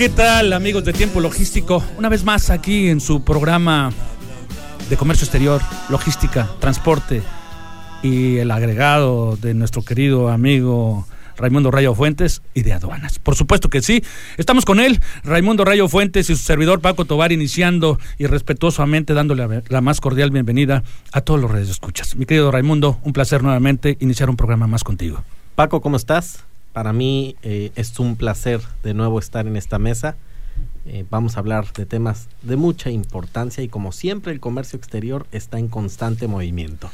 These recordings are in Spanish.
¿Qué tal amigos de Tiempo Logístico? Una vez más aquí en su programa de comercio exterior, logística, transporte y el agregado de nuestro querido amigo Raimundo Rayo Fuentes y de aduanas. Por supuesto que sí. Estamos con él, Raimundo Rayo Fuentes y su servidor Paco Tobar, iniciando y respetuosamente dándole la más cordial bienvenida a todos los redes escuchas. Mi querido Raimundo, un placer nuevamente iniciar un programa más contigo. Paco, ¿cómo estás? Para mí eh, es un placer de nuevo estar en esta mesa. Eh, vamos a hablar de temas de mucha importancia y como siempre el comercio exterior está en constante movimiento.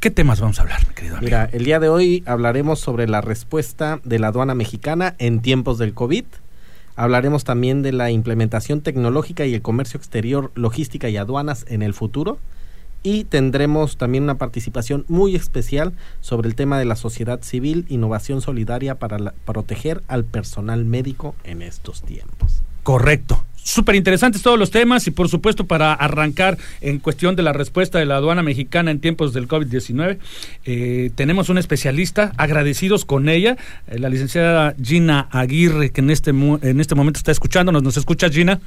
¿Qué temas vamos a hablar, mi querido amigo? Mira, el día de hoy hablaremos sobre la respuesta de la aduana mexicana en tiempos del COVID. Hablaremos también de la implementación tecnológica y el comercio exterior, logística y aduanas en el futuro y tendremos también una participación muy especial sobre el tema de la sociedad civil, innovación solidaria para proteger al personal médico en estos tiempos. Correcto. Súper interesantes todos los temas y por supuesto para arrancar en cuestión de la respuesta de la aduana mexicana en tiempos del COVID-19, eh, tenemos una especialista, agradecidos con ella, eh, la licenciada Gina Aguirre, que en este, en este momento está escuchándonos. ¿Nos escucha Gina?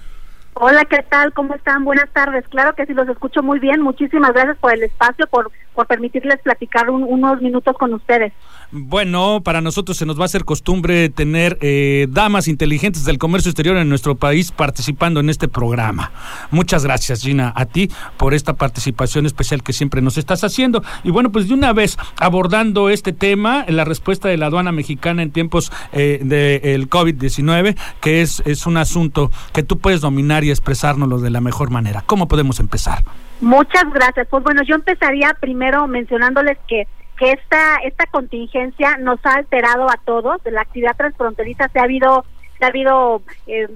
Hola, ¿qué tal? ¿Cómo están? Buenas tardes. Claro que sí, los escucho muy bien. Muchísimas gracias por el espacio, por, por permitirles platicar unos minutos con ustedes. Bueno, para nosotros se nos va a hacer costumbre tener eh, damas inteligentes del comercio exterior en nuestro país participando en este programa. Muchas gracias, Gina, a ti por esta participación especial que siempre nos estás haciendo. Y bueno, pues de una vez abordando este tema, la respuesta de la aduana mexicana en tiempos eh, del COVID-19, que es, es un asunto que tú puedes dominar y expresárnoslo de la mejor manera. ¿Cómo podemos empezar? Muchas gracias. Pues bueno, yo empezaría primero mencionándoles que que esta esta contingencia nos ha alterado a todos. La actividad transfronteriza se ha habido se ha habido eh,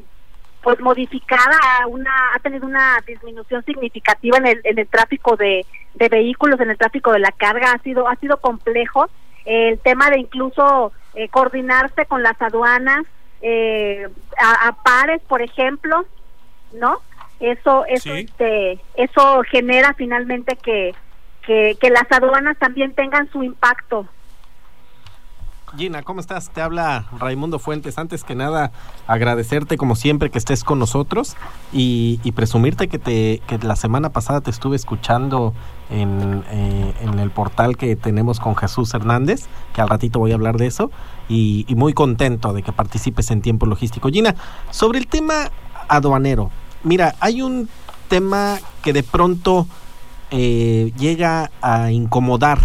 pues modificada, una ha tenido una disminución significativa en el, en el tráfico de, de vehículos, en el tráfico de la carga. Ha sido ha sido complejo el tema de incluso eh, coordinarse con las aduanas eh, a, pares, por ejemplo, ¿no? Eso eso este, eso genera finalmente que que, las aduanas también tengan su impacto. Gina, ¿cómo estás? Te habla Raimundo Fuentes. Antes que nada, agradecerte como siempre que estés con nosotros y, presumirte que, te, que la semana pasada te estuve escuchando en, eh, en, el portal que tenemos con Jesús Hernández, que al ratito voy a hablar de eso, y, y muy contento de que participes en tiempo logístico. Gina, sobre el tema aduanero, mira, hay un tema que de pronto eh, llega a incomodar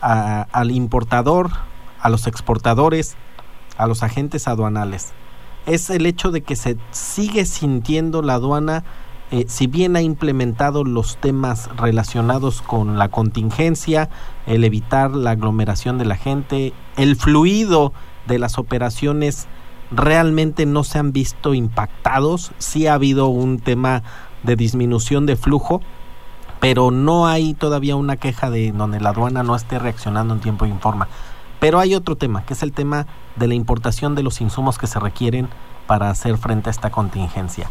al importador, a los exportadores, a los agentes aduanales. Es el hecho de que se sigue sintiendo la aduana, eh, si bien ha implementado los temas relacionados con la contingencia, el evitar la aglomeración de la gente, el fluido de las operaciones realmente no se han visto impactados, sí ha habido un tema de disminución de flujo, pero no hay todavía una queja de donde la aduana no esté reaccionando en tiempo y en forma. Pero hay otro tema, que es el tema de la importación de los insumos que se requieren para hacer frente a esta contingencia.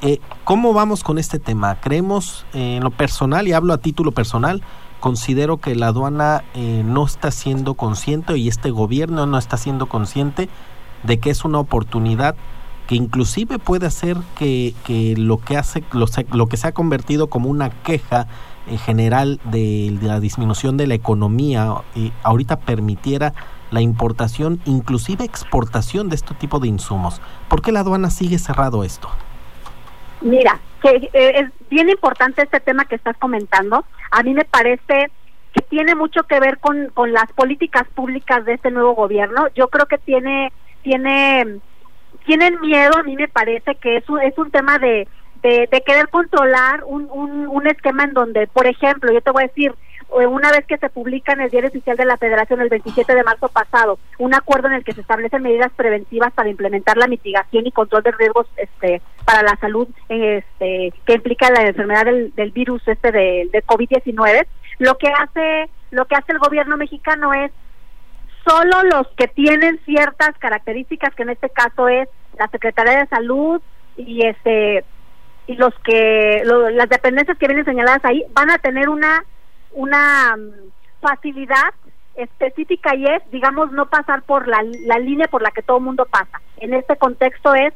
Eh, ¿Cómo vamos con este tema? Creemos eh, en lo personal, y hablo a título personal, considero que la aduana eh, no está siendo consciente y este gobierno no está siendo consciente de que es una oportunidad que inclusive puede hacer que, lo que hace lo, lo, que se ha convertido como una queja eh, general de la disminución de la economía eh, ahorita permitiera la importación, inclusive exportación de este tipo de insumos. ¿Por qué la aduana sigue cerrado esto? Mira, que eh, es bien importante este tema que estás comentando. A mí me parece que tiene mucho que ver con, con las políticas públicas de este nuevo gobierno. Yo creo que tiene tiene tienen miedo, a mí me parece que es un, es un tema de, de, querer controlar un, un, un esquema en donde, por ejemplo, yo te voy a decir, eh, una vez que se publica en el Diario Oficial de la Federación el 27 de marzo pasado un acuerdo en el que se establecen medidas preventivas para implementar la mitigación y control de riesgos este para la salud este que implica la enfermedad del, del virus este de, de COVID-19 lo que hace lo que hace el gobierno mexicano es solo los que tienen ciertas características que en este caso es la Secretaría de Salud y este y los que las dependencias que vienen señaladas ahí van a tener una una mm, facilidad específica y es, digamos, no pasar por la, la línea por la que todo el mundo pasa. En este contexto es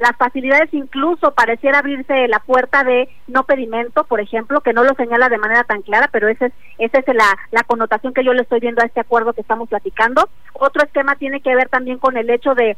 las facilidades incluso pareciera abrirse la puerta de no pedimento, por ejemplo, que no lo señala de manera tan clara, pero esa es, esa es la, la connotación que yo le estoy viendo a este acuerdo que estamos platicando. Otro esquema tiene que ver también con el hecho de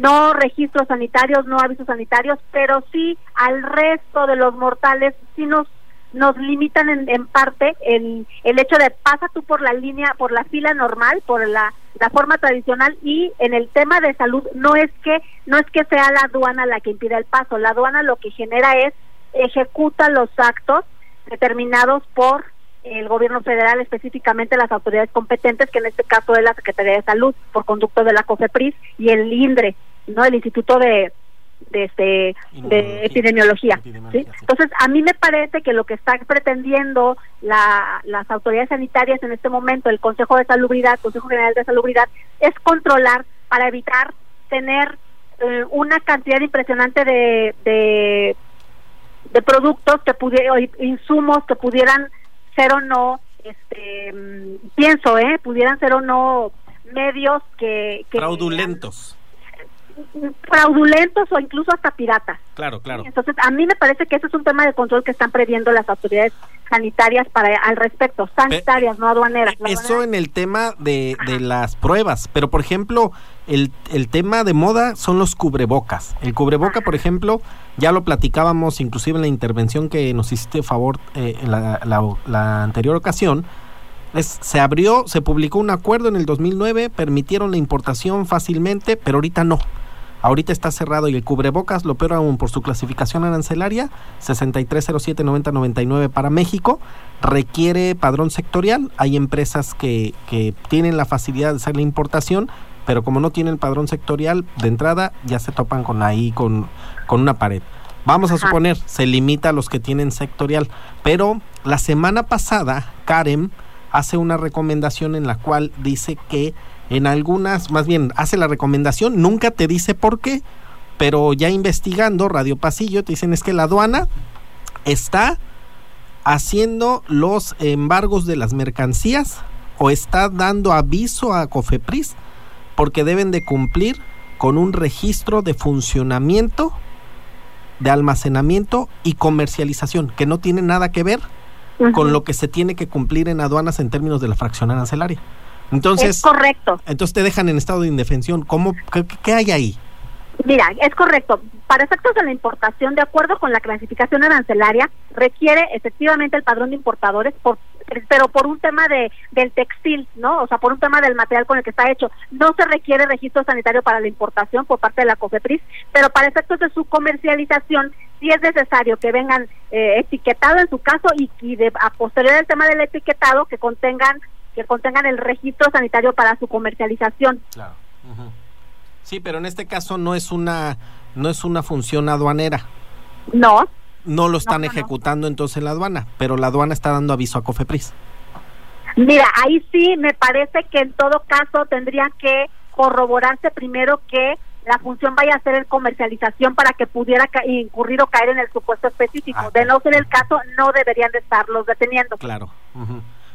no registros sanitarios, no avisos sanitarios, pero sí al resto de los mortales sí nos nos limitan en, en parte el, el hecho de pasa tú por la línea, por la fila normal, por la, la forma tradicional y en el tema de salud no es que no es que sea la aduana la que impide el paso, la aduana lo que genera es ejecuta los actos determinados por el gobierno federal, específicamente las autoridades competentes, que en este caso es la Secretaría de Salud, por conducto de la COFEPRIS y el INDRE, ¿no? El Instituto de, este, de epidemiología. Entonces, a mí me parece que lo que está pretendiendo la, las autoridades sanitarias en este momento, el Consejo de Salubridad, Consejo General de Salubridad, es controlar para evitar tener eh, una cantidad impresionante de, de, de productos que pudieran, insumos que pudieran ser o no, este, mm, pienso, eh, pudieran ser o no medios que, que fraudulentos fraudulentos o incluso hasta piratas. Claro, claro. Entonces, a mí me parece que ese es un tema de control que están previendo las autoridades sanitarias para al respecto, sanitarias, no aduaneras. Eso en el tema de, de las pruebas, pero por ejemplo, el, el tema de moda son los cubrebocas. El cubreboca, por ejemplo, ya lo platicábamos inclusive en la intervención que nos hiciste favor eh, en la, la anterior ocasión, se abrió, se publicó un acuerdo en el 2009, permitieron la importación fácilmente, pero ahorita no. Ahorita está cerrado y el cubrebocas lo peor aún por su clasificación arancelaria 63079099 para México. Requiere padrón sectorial. Hay empresas que, que tienen la facilidad de hacer la importación, pero como no tienen padrón sectorial de entrada, ya se topan con ahí con, con una pared. Vamos a suponer, se limita a los que tienen sectorial. Pero la semana pasada, Karen hace una recomendación en la cual dice que en algunas, más bien hace la recomendación, nunca te dice por qué, pero ya investigando Radio Pasillo te dicen es que la aduana está haciendo los embargos de las mercancías o está dando aviso a Cofepris porque deben de cumplir con un registro de funcionamiento, de almacenamiento y comercialización, que no tiene nada que ver con lo que se tiene que cumplir en aduanas en términos de la fracción arancelaria. Entonces, es correcto. Entonces te dejan en estado de indefensión. ¿Cómo, qué, hay ahí? Mira, es correcto. Para efectos de la importación, de acuerdo con la clasificación arancelaria, requiere efectivamente el padrón de importadores, por, pero por un tema de del textil, ¿no? O sea, por un tema del material con el que está hecho. No se requiere registro sanitario para la importación por parte de la COFEPRIS, pero para efectos de su comercialización si es necesario que vengan eh, etiquetado en su caso y, y de, a posterior del tema del etiquetado que contengan que contengan el registro sanitario para su comercialización. Claro. Sí, pero en este caso no es una no es una función aduanera. No. No lo están ejecutando entonces en la aduana, pero la aduana está dando aviso a Cofepris. Mira, ahí sí me parece que en todo caso tendría que corroborarse primero que la función vaya a ser en comercialización para que pudiera incurrir o caer en el supuesto específico. Ah, de no ser el caso, no deberían de estarlos deteniendo. Claro.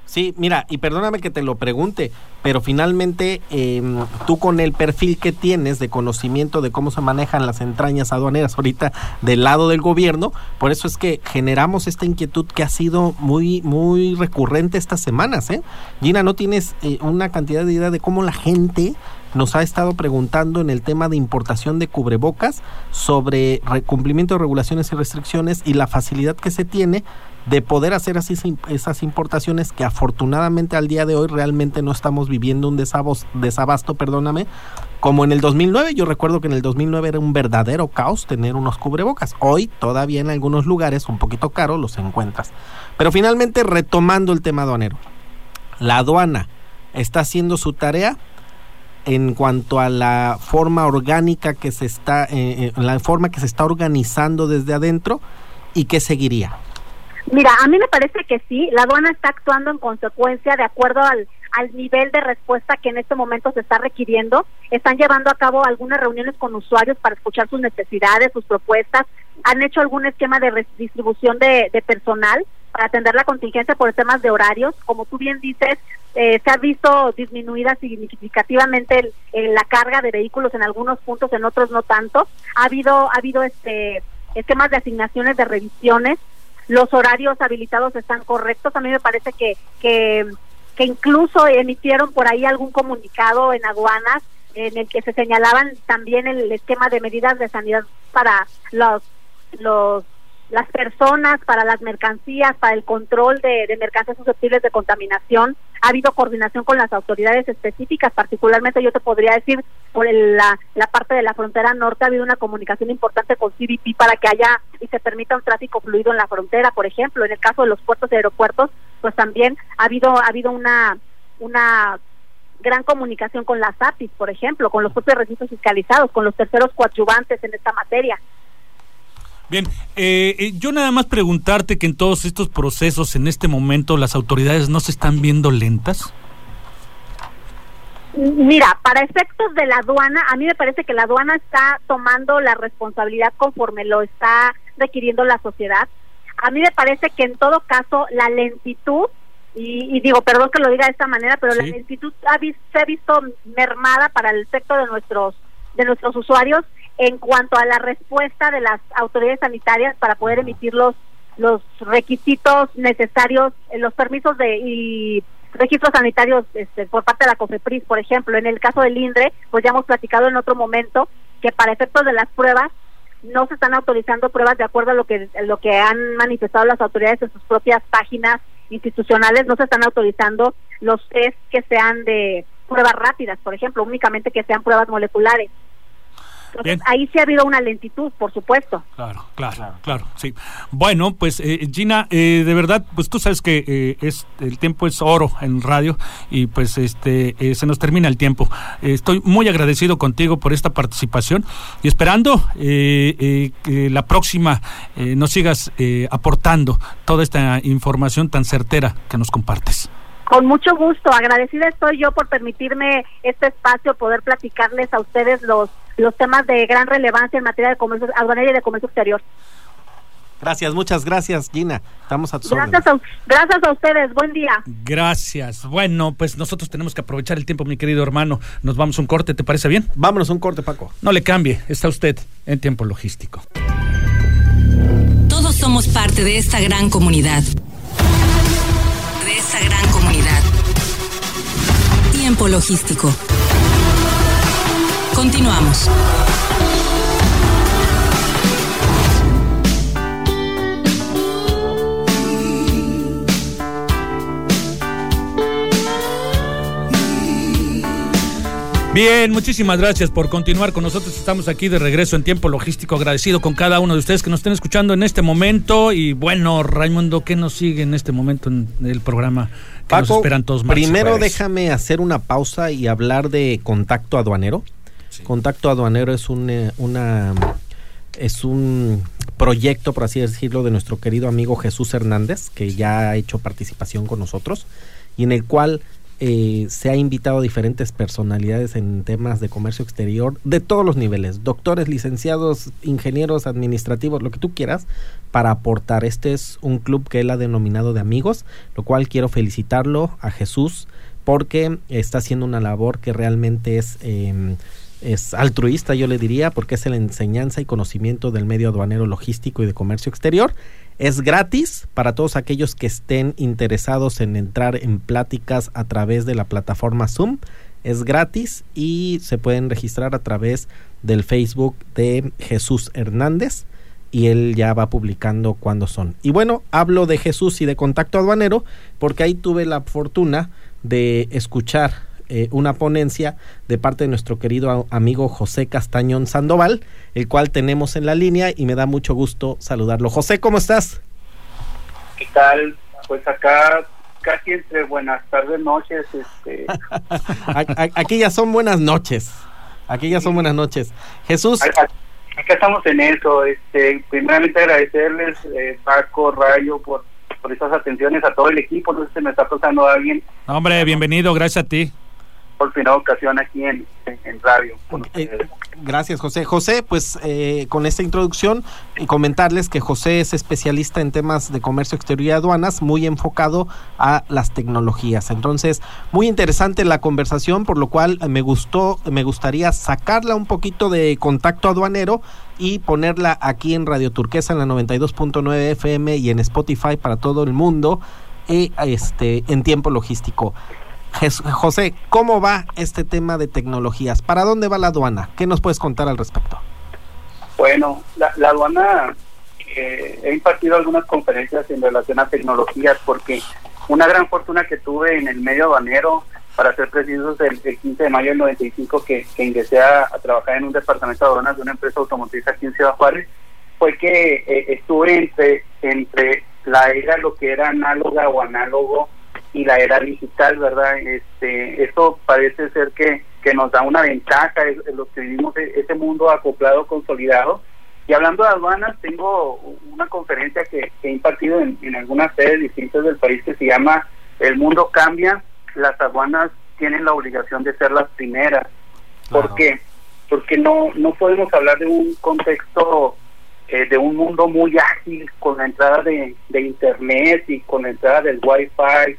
Sí, mira, y perdóname que te lo pregunte, pero finalmente em, tú con el perfil que tienes de conocimiento de cómo se manejan las entrañas aduaneras ahorita del lado del gobierno, por eso es que generamos esta inquietud que ha sido muy, muy recurrente estas semanas. ¿eh? Gina, ¿no tienes eh, una cantidad de idea de cómo la gente nos ha estado preguntando en el tema de importación de cubrebocas sobre cumplimiento de regulaciones y restricciones y la facilidad que se tiene de poder hacer así esas importaciones que afortunadamente al día de hoy realmente no estamos viviendo un desabasto, perdóname, como en el 2009. Yo recuerdo que en el 2009 era un verdadero caos tener unos cubrebocas. Hoy todavía en algunos lugares un poquito caro los encuentras. Pero finalmente retomando el tema aduanero. La aduana está haciendo su tarea en cuanto a la forma orgánica que se está, eh, eh, la forma que se está organizando desde adentro y qué seguiría. Mira, a mí me parece que sí, la aduana está actuando en consecuencia de acuerdo al, al nivel de respuesta que en este momento se está requiriendo. Están llevando a cabo algunas reuniones con usuarios para escuchar sus necesidades, sus propuestas. Han hecho algún esquema de redistribución de, personal para atender la contingencia por temas de horarios. Como tú bien dices, eh, se ha visto disminuida significativamente la carga de vehículos en algunos puntos, en otros no tanto. Ha habido, ha habido este esquemas de asignaciones de revisiones los horarios habilitados están correctos. A mí me parece que, que, incluso emitieron por ahí algún comunicado en aduanas en el que se señalaban también el esquema de medidas de sanidad para los, los las personas, para las mercancías, para el control de, de, mercancías susceptibles de contaminación. Ha habido coordinación con las autoridades específicas, particularmente yo te podría decir por la, la parte de la frontera norte ha habido una comunicación importante con CBP para que haya y se permita un tráfico fluido en la frontera, por ejemplo. En el caso de los puertos y aeropuertos, pues también ha habido ha habido una una gran comunicación con las APIs, por ejemplo, con los propios registros fiscalizados, con los terceros coadyuvantes en esta materia. Bien, eh, eh, yo nada más preguntarte que en todos estos procesos, en este momento, las autoridades no se están viendo lentas. Mira, para efectos de la aduana, a mí me parece que la aduana está tomando la responsabilidad conforme lo está requiriendo la sociedad. A mí me parece que en todo caso la lentitud, y, digo, perdón que lo diga de esta manera, pero la lentitud ha se ha visto mermada para el efecto de nuestros de nuestros usuarios en cuanto a la respuesta de las autoridades sanitarias para poder emitir los los requisitos necesarios, eh, los permisos de y registros sanitarios este, por parte de la COFEPRIS, por ejemplo, en el caso del INDRE, pues ya hemos platicado en otro momento que para efectos de las pruebas no se están autorizando pruebas de acuerdo a lo que lo que han manifestado las autoridades en sus propias páginas institucionales, no se están autorizando los test que sean de pruebas rápidas, por ejemplo, únicamente que sean pruebas moleculares ahí sí ha habido una lentitud, por supuesto. Claro, claro, claro, sí. Bueno, pues eh, Gina, eh, de verdad, pues tú sabes que eh, es el tiempo es oro en radio y pues este se nos termina el tiempo. estoy muy agradecido contigo por esta participación y esperando que la próxima nos sigas aportando toda esta información tan certera que nos compartes. Con mucho gusto, agradecida estoy yo por permitirme este espacio, poder platicarles a ustedes los los temas de gran relevancia en materia de comercio aduanero y de comercio exterior. Gracias, muchas gracias, Gina. Estamos a gracias a, gracias a ustedes, buen día. Gracias. Bueno, pues nosotros tenemos que aprovechar el tiempo, mi querido hermano. Nos vamos a un corte, ¿te parece bien? Vámonos a un corte, Paco. No le cambie, está usted en tiempo logístico. Todos somos parte de esta gran comunidad. De esta gran comunidad. Tiempo logístico. Continuamos. Bien, muchísimas gracias por continuar con nosotros. Estamos aquí de regreso en tiempo logístico, agradecido con cada uno de ustedes que nos estén escuchando en este momento. Y bueno, Raimundo, ¿qué nos sigue en este momento en el programa? Nos esperan todos primero déjame hacer una pausa y hablar de contacto aduanero. Contacto Aduanero es un, eh, una, es un proyecto, por así decirlo, de nuestro querido amigo Jesús Hernández, que ya ha hecho participación con nosotros, y en el cual eh, se ha invitado a diferentes personalidades en temas de comercio exterior de todos los niveles, doctores, licenciados, ingenieros, administrativos, lo que tú quieras, para aportar. Este es un club que él ha denominado de amigos, lo cual quiero felicitarlo a Jesús porque está haciendo una labor que realmente es... Em, es altruista, yo le diría, porque es la enseñanza y conocimiento del medio aduanero logístico y de comercio exterior. Es gratis para todos aquellos que estén interesados en entrar en pláticas a través de la plataforma Zoom. Es gratis y se pueden registrar a través del Facebook de Jesús Hernández y él ya va publicando cuándo son. Y bueno, hablo de Jesús y de contacto aduanero porque ahí tuve la fortuna de escuchar eh, una ponencia de parte de nuestro querido amigo José Castañón Sandoval, el cual tenemos en la línea y me da mucho gusto saludarlo. José, ¿cómo estás? ¿Qué tal? Pues acá casi entre buenas tardes, noches. Este... Aquí ya son buenas noches. Aquí ya son buenas noches. Jesús. Acá estamos en eso. Este, primeramente agradecerles, eh, Paco, Rayo, por, por estas atenciones a todo el equipo. No sé si me está pasando alguien. Hombre, bienvenido, gracias a ti por primera ocasión aquí en, radio. Eh, gracias, José. José, pues eh, con esta introducción y comentarles que José es especialista en temas de comercio exterior y aduanas, muy enfocado a las tecnologías. Entonces, muy interesante la conversación, por lo cual me gustó, me gustaría sacarla un poquito de contacto aduanero y ponerla aquí en Radio Turquesa en la 92.9 FM y en Spotify para todo el mundo. Y, este en tiempo logístico. José, ¿cómo va este tema de tecnologías? ¿Para dónde va la aduana? ¿Qué nos puedes contar al respecto? Bueno, la, aduana, eh, he impartido algunas conferencias en relación a tecnologías porque una gran fortuna que tuve en el medio aduanero, para ser precisos, el, 15 de mayo del 95 que, que ingresé a, trabajar en un departamento de aduanas de una empresa automotriz aquí en Ciudad Juárez, fue que eh, estuve entre, entre la era lo que era análoga o análogo y la era digital, ¿verdad? Este, eso parece ser que, que nos da una ventaja en los que vivimos e, ese mundo acoplado, consolidado. Y hablando de aduanas, tengo una conferencia que, he impartido en, algunas sedes distintas del país que se llama El mundo cambia, las aduanas tienen la obligación de ser las primeras. ¿Por qué? Porque no, no podemos hablar de un contexto eh, de un mundo muy ágil con la entrada de, de Internet y con la entrada del Wi-Fi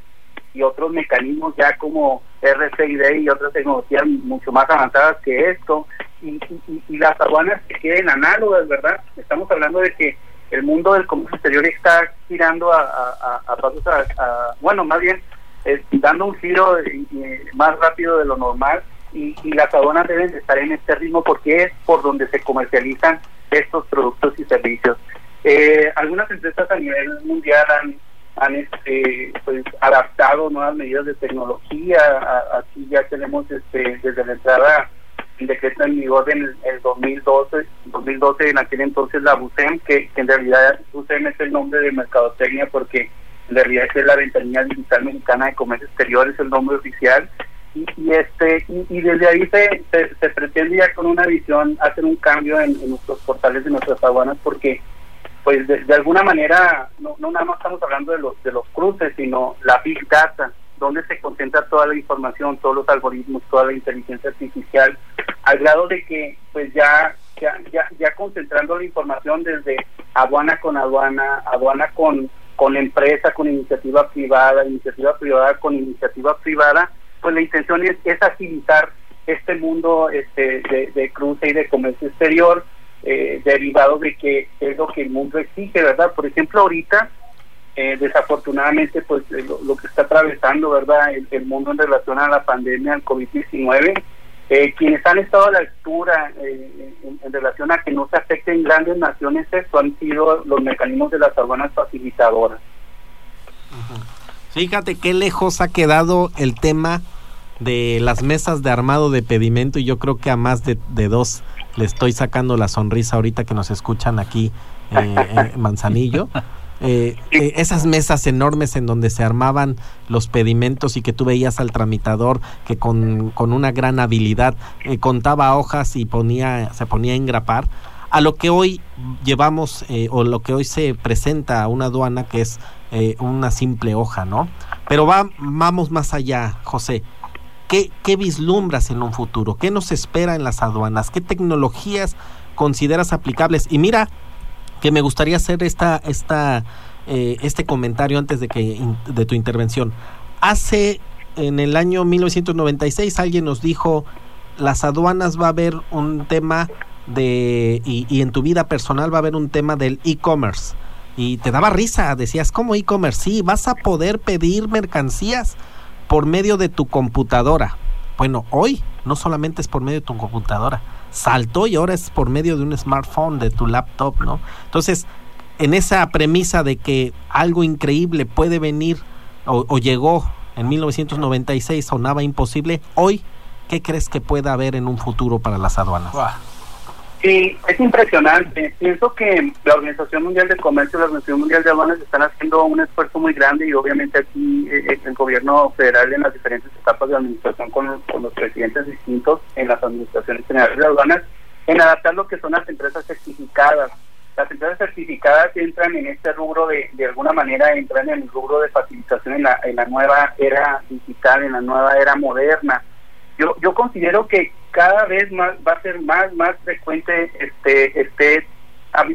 y otros mecanismos ya como RFID y otras tecnologías mucho más avanzadas que esto, y, las aduanas que queden análogas, ¿verdad? Estamos hablando de que el mundo del comercio exterior está girando a, pasos, a, bueno, más bien dando un giro más rápido de lo normal y, las aduanas deben estar en este ritmo porque es por donde se comercializan estos productos y servicios. Eh, algunas empresas a nivel mundial han han este, pues, adaptado nuevas medidas de tecnología. Aquí ya tenemos este, desde la entrada el decreto en vigor en el, 2012, 2012 en aquel entonces la BUSEM, que, en realidad BUSEM es el nombre de Mercadotecnia porque en realidad es la ventanilla digital mexicana de comercio exterior, es el nombre oficial. Y, este y, desde ahí se, se, pretende ya con una visión hacer un cambio en, en nuestros portales de nuestras aduanas porque pues de, alguna manera no, no nada más estamos hablando de los de los cruces sino la big data donde se concentra toda la información todos los algoritmos toda la inteligencia artificial al grado de que pues ya ya ya, ya concentrando la información desde aduana con aduana aduana con con empresa con iniciativa privada iniciativa privada con iniciativa privada pues la intención es, es agilizar este mundo este de, de cruce y de comercio exterior eh, derivado de que es lo que el mundo exige, ¿verdad? Por ejemplo, ahorita, eh, desafortunadamente, pues eh, lo, que está atravesando, ¿verdad? El, mundo en relación a la pandemia, al COVID-19, quienes han estado a la altura en, relación a que no se afecten grandes naciones, esto han sido los mecanismos de las aduanas facilitadoras. Fíjate qué lejos ha quedado el tema de las mesas de armado de pedimento y yo creo que a más de, de dos le estoy sacando la sonrisa ahorita que nos escuchan aquí eh, en Manzanillo. Eh, eh, esas mesas enormes en donde se armaban los pedimentos y que tú veías al tramitador que con, con una gran habilidad contaba hojas y ponía, se ponía a engrapar, a lo que hoy llevamos o lo que hoy se presenta a una aduana que es eh, una simple hoja, ¿no? Pero va, vamos más allá, José. ¿Qué, ¿Qué vislumbras en un futuro? ¿Qué nos espera en las aduanas? ¿Qué tecnologías consideras aplicables? Y mira, que me gustaría hacer esta, esta, eh, este comentario antes de, que, de tu intervención. Hace, en el año 1996, alguien nos dijo, las aduanas va a haber un tema de, y, y en tu vida personal va a haber un tema del e-commerce y te daba risa, decías, ¿cómo e-commerce? Sí, vas a poder pedir mercancías por medio de tu computadora. Bueno, hoy no solamente es por medio de tu computadora, saltó y ahora es por medio de un smartphone, de tu laptop, ¿no? Entonces, en esa premisa de que algo increíble puede venir o, llegó en 1996, sonaba imposible, hoy, ¿qué crees que pueda haber en un futuro para las aduanas? Sí, es impresionante. Pienso que la Organización Mundial de Comercio y la Organización Mundial de Aduanas están haciendo un esfuerzo muy grande y obviamente aquí eh, eh, el gobierno federal en las diferentes etapas de administración con, los presidentes distintos en las administraciones generales de aduanas en adaptar lo que son las empresas certificadas. Las empresas certificadas entran en este rubro de, de alguna manera, entran en el rubro de facilitación en la, en la nueva era digital, en la nueva era moderna yo yo considero que cada vez más va a ser más más frecuente este este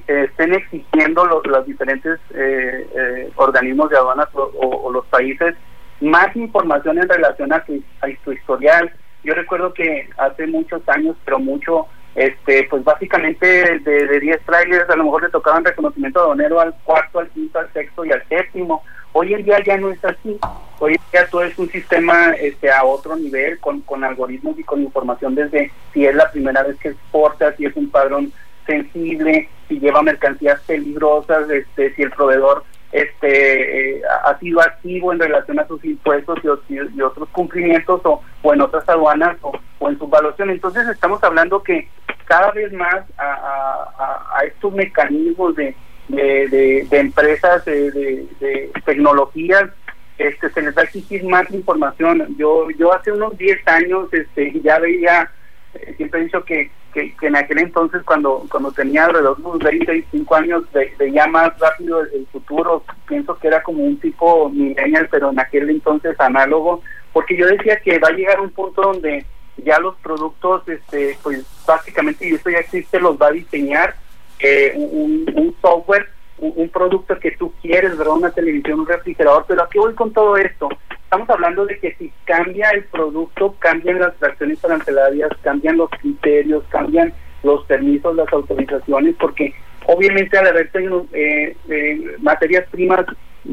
estén exigiendo los, diferentes eh, eh, organismos de aduanas o, los países más información en relación a tu, a tu historial. Yo recuerdo que hace muchos años, pero mucho, este pues básicamente de, de 10 trailers a lo mejor le tocaban reconocimiento aduanero al cuarto, al quinto, al sexto y al séptimo. Hoy en día ya no es así. Hoy en día todo es un sistema este, a otro nivel, con, con algoritmos y con información desde si es la primera vez que exporta, si es un padrón sensible, si lleva mercancías peligrosas, este, si el proveedor este eh, ha sido activo en relación a sus impuestos y, otros cumplimientos o, en otras aduanas o, en su evaluación. Entonces estamos hablando que cada vez más a estos mecanismos de, de, de, empresas de, de, tecnologías este se les va a exigir más información. Yo yo hace unos 10 años este ya veía eh, siempre he dicho que, que, en aquel entonces cuando cuando tenía alrededor de unos 20 25 años veía más rápido el, futuro. Pienso que era como un tipo millennial pero en aquel entonces análogo porque yo decía que va a llegar un punto donde ya los productos este pues básicamente y esto ya existe los va a diseñar eh, un, software, un, producto que tú quieres, ¿verdad? Una televisión, un refrigerador, pero aquí voy con todo esto? Estamos hablando de que si cambia el producto, cambian las fracciones arancelarias, cambian los criterios, cambian los permisos, las autorizaciones, porque obviamente al haber eh, eh, materias primas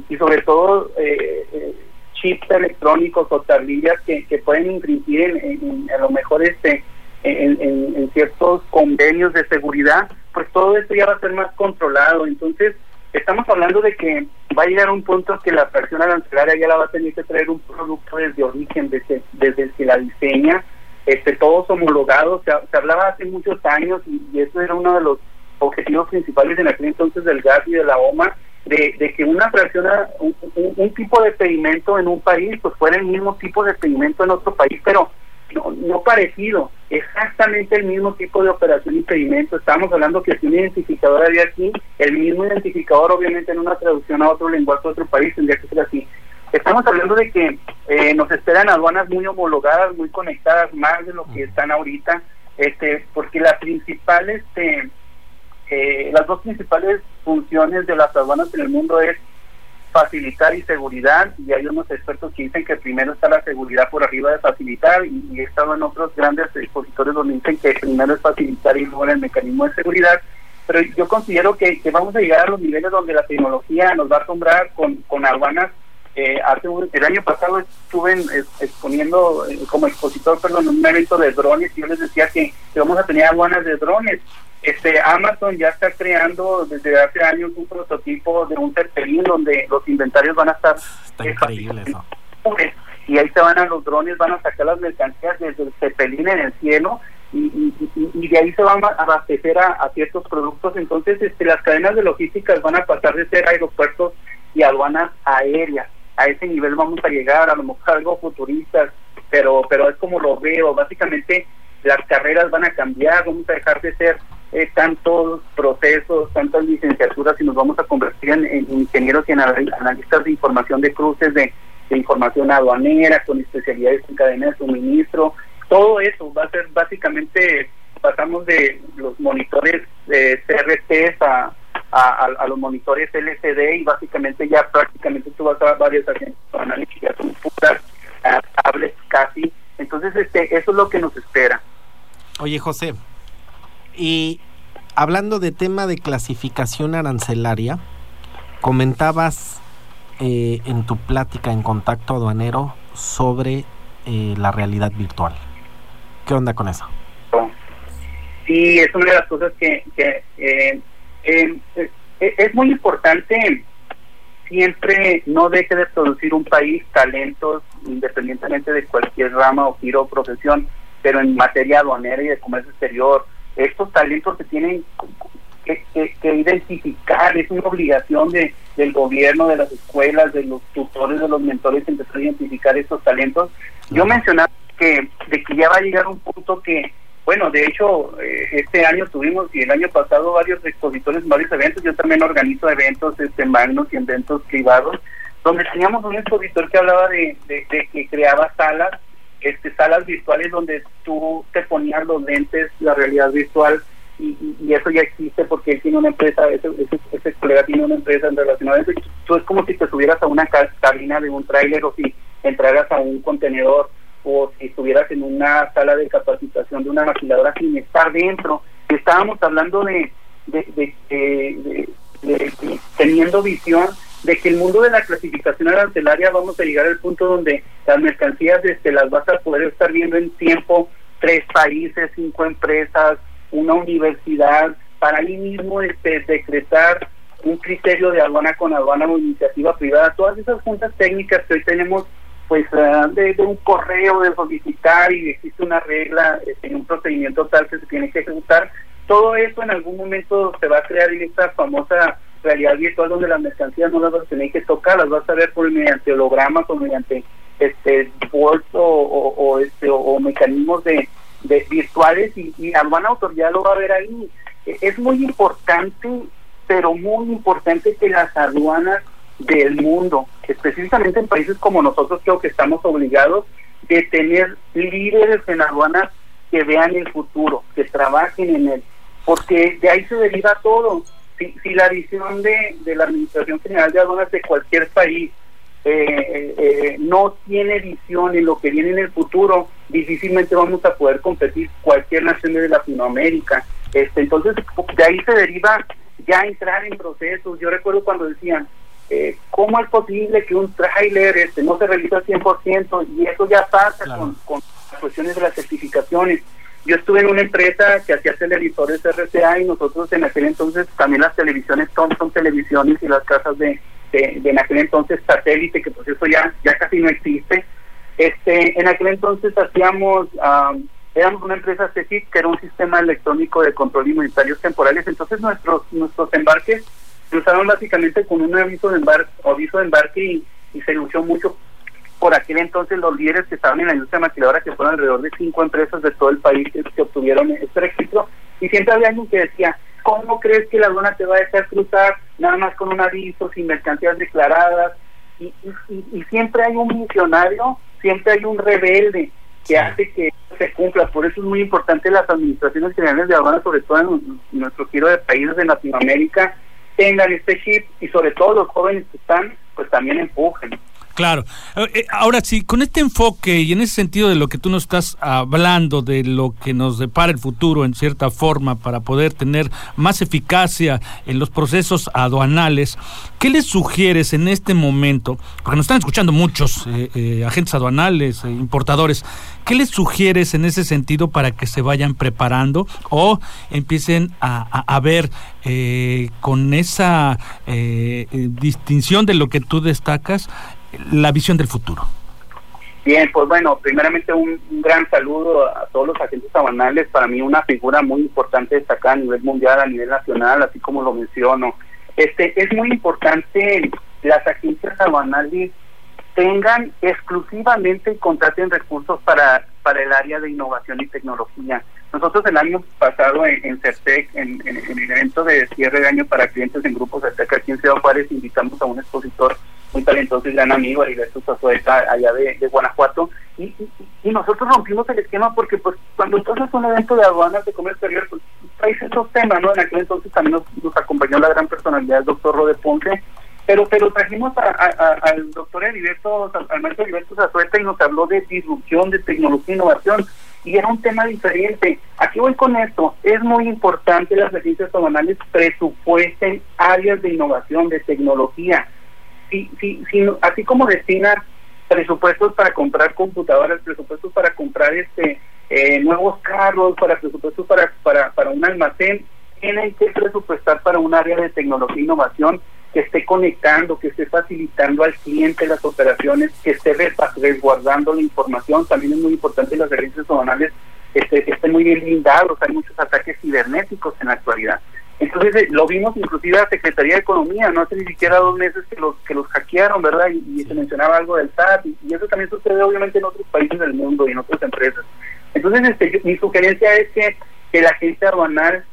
y sobre todo eh, eh, chips electrónicos o tablillas que, que pueden infringir en, en, a lo mejor este en, en, ciertos convenios de seguridad, pues todo esto ya va a ser más controlado. Entonces, estamos hablando de que va a llegar un punto que la fracción arancelaria ya la va a tener que traer un producto desde origen, desde, desde que la diseña, este, todos homologados. Se, hablaba hace muchos años y, eso era uno de los objetivos principales en aquel entonces del GAS y de la OMA, de, de que una fracción, un, un, tipo de pedimento en un país, pues fuera el mismo tipo de pedimento en otro país, pero no, no parecido, exactamente el mismo tipo de operación y pedimento. Estamos hablando que si un identificador había aquí, el mismo identificador, obviamente en una traducción a otro lenguaje, a otro país, tendría que ser así. Estamos hablando de que eh, nos esperan aduanas muy homologadas, muy conectadas, más de lo que están ahorita, este, porque la principal, este, eh, las dos principales funciones de las aduanas en el mundo es facilitar y seguridad, y hay unos expertos que dicen que primero está la seguridad por arriba de facilitar, y, he estado en otros grandes expositores donde dicen que primero es facilitar y luego el mecanismo de seguridad, pero yo considero que, vamos a llegar a los niveles donde la tecnología nos va a asombrar con, con aduanas. Eh, hace el año pasado estuve exponiendo eh, como expositor perdón, en un evento de drones y yo les decía que, que vamos a tener aduanas de drones este Amazon ya está creando desde hace años un prototipo de un Zeppelin donde los inventarios van a estar está increíble eso. y ahí se van a los drones van a sacar las mercancías desde el Zeppelin en el cielo y, y, de ahí se van a abastecer a, ciertos productos. Entonces este las cadenas de logísticas van a pasar de ser aeropuertos y aduanas aéreas. A ese nivel vamos a llegar a lo mejor algo futuristas pero pero es como lo veo. Básicamente las carreras van a cambiar, vamos a dejar de ser eh, tantos procesos, tantas licenciaturas y nos vamos a convertir en, ingenieros y en analistas de información de cruces, de, información aduanera, con especialidades en cadena de suministro. Todo eso va a ser básicamente, pasamos de los monitores de CRT a, a, los monitores LCD y básicamente ya prácticamente tú vas a varias agencias analíticas, son tablets casi. Entonces, este, eso es lo que nos espera. Oye, José, y hablando de tema de clasificación arancelaria, comentabas eh, en tu plática en contacto aduanero sobre eh, la realidad virtual. ¿Qué onda con eso? Sí, es una de las cosas que, eh, es muy importante siempre no deje de producir un país talentos independientemente de cualquier rama o giro o profesión, pero en materia aduanera y de comercio exterior, estos talentos se tienen que, identificar, es una obligación de, del gobierno, de las escuelas, de los tutores, de los mentores, empezar a identificar estos talentos. Yo mencionaba que, de que ya va a llegar un punto que, bueno, de hecho, eh, este año tuvimos y el año pasado varios expositores varios eventos, yo también organizo eventos este, magnos y eventos privados, donde teníamos un expositor que hablaba de, de que creaba salas este, salas virtuales donde tú te ponías los lentes, la realidad virtual, y, eso ya existe porque él tiene una empresa, ese, ese, colega tiene una empresa en relación a eso. Tú es como si te subieras a una cabina de un tráiler o si entraras a un contenedor o si estuvieras en una sala de capacitación de una maquiladora sin estar dentro. Estábamos hablando de teniendo visión de que el mundo de la clasificación arancelaria vamos a llegar al punto donde las mercancías este, las vas a poder estar viendo en tiempo tres países, cinco empresas, una universidad, para ahí mismo este, decretar un criterio de aduana con aduana o iniciativa privada, todas esas juntas técnicas que hoy tenemos pues ah, de, un correo de solicitar y existe una regla, este, un procedimiento tal que se tiene que ejecutar, todo eso en algún momento se va a crear en esta famosa realidad virtual donde las mercancías no las vas a tener que tocar, las vas a ver por mediante hologramas o mediante este o, o, este o, mecanismos de, virtuales y, y la autoridad lo va a ver ahí. E, es muy importante, pero muy importante que las aduanas del mundo, específicamente en países como nosotros, creo que estamos obligados de tener líderes en aduanas que vean el futuro, que trabajen en él, porque de ahí se deriva todo si, la visión de, la Administración General de Aduanas de cualquier país eh, eh, no tiene visión en lo que viene en el futuro, difícilmente vamos a poder competir cualquier nación de Latinoamérica. Este, entonces, de ahí se deriva ya entrar en procesos. Yo recuerdo cuando decían, eh, ¿cómo es posible que un tráiler este, no se realiza al 100%? Y eso ya pasa con, con las cuestiones de las certificaciones. Yo estuve en una empresa que hacía televisores RCA y nosotros en aquel entonces también las televisiones Thompson Televisiones y las casas de, de, en aquel entonces satélite, que pues eso ya, ya casi no existe. Este, en aquel entonces hacíamos, éramos una empresa CECIT que era un sistema electrónico de control inmunitarios temporales, entonces nuestros nuestros embarques se usaron básicamente con un aviso de embarque, aviso de embarque y, y se luchó mucho por aquel entonces los líderes que estaban en la industria maquiladora, que fueron alrededor de cinco empresas de todo el país que, obtuvieron este registro, y siempre había alguien que decía, ¿cómo crees que la aduana te va a dejar cruzar nada más con un aviso, sin mercancías declaradas? Y, y, siempre hay un misionario, siempre hay un rebelde que hace que se cumpla. Por eso es muy importante las administraciones generales de aduana, sobre todo en nuestro giro de países de Latinoamérica, tengan este chip y sobre todo los jóvenes que están, pues también empujen. Claro. Eh, eh, ahora sí, con este enfoque y en ese sentido de lo que tú nos estás hablando, de lo que nos depara el futuro en cierta forma para poder tener más eficacia en los procesos aduanales, ¿qué les sugieres en este momento? Porque nos están escuchando muchos eh, agentes aduanales, importadores. ¿Qué les sugieres en ese sentido para que se vayan preparando o empiecen a, ver con esa distinción de lo que tú destacas? La visión del futuro? Bien, pues bueno, primeramente un, gran saludo a todos los agentes aduanales. Para mí una figura muy importante destacada a nivel mundial, a nivel nacional, así como lo menciono. Este Es muy importante las agencias aduanales tengan exclusivamente y contraten recursos para, para el área de innovación y tecnología. Nosotros el año pasado en, en CERTEC, en, el evento de cierre de año para clientes en grupos CERTEC aquí en Ciudad Juárez, invitamos a un expositor muy talentoso y gran amigo, Heriberto Zazueta, allá de, Guanajuato, y, y, nosotros rompimos el esquema porque pues cuando tú haces un evento de aduanas de comercio exterior, pues traes esos temas, ¿no? En aquel entonces también nos, acompañó la gran personalidad, el doctor Rode Ponce, pero pero trajimos al doctor Heriberto, al maestro Heriberto Zazueta y nos habló de disrupción, de tecnología e innovación, y era un tema diferente. Aquí voy con esto. Es muy importante las agencias aduanales presupuesten áreas de innovación, de tecnología. Si, si, si, así como destinan presupuestos para comprar computadoras, presupuestos para comprar este eh, nuevos carros, para presupuestos para, para, para un almacén, tienen que presupuestar para un área de tecnología e innovación que esté conectando, que esté facilitando al cliente las operaciones, que esté resguardando la información. También es muy importante las agencias aduanales este, estén muy bien blindados. Hay muchos ataques cibernéticos en la actualidad. Entonces eh, lo vimos inclusive a la Secretaría de Economía, no hace ni siquiera dos meses que los que los hackearon, ¿verdad? Y, se mencionaba algo del SAT y, eso también sucede obviamente en otros países del mundo y en otras empresas. Entonces este, mi sugerencia es que, que la agencia aduanal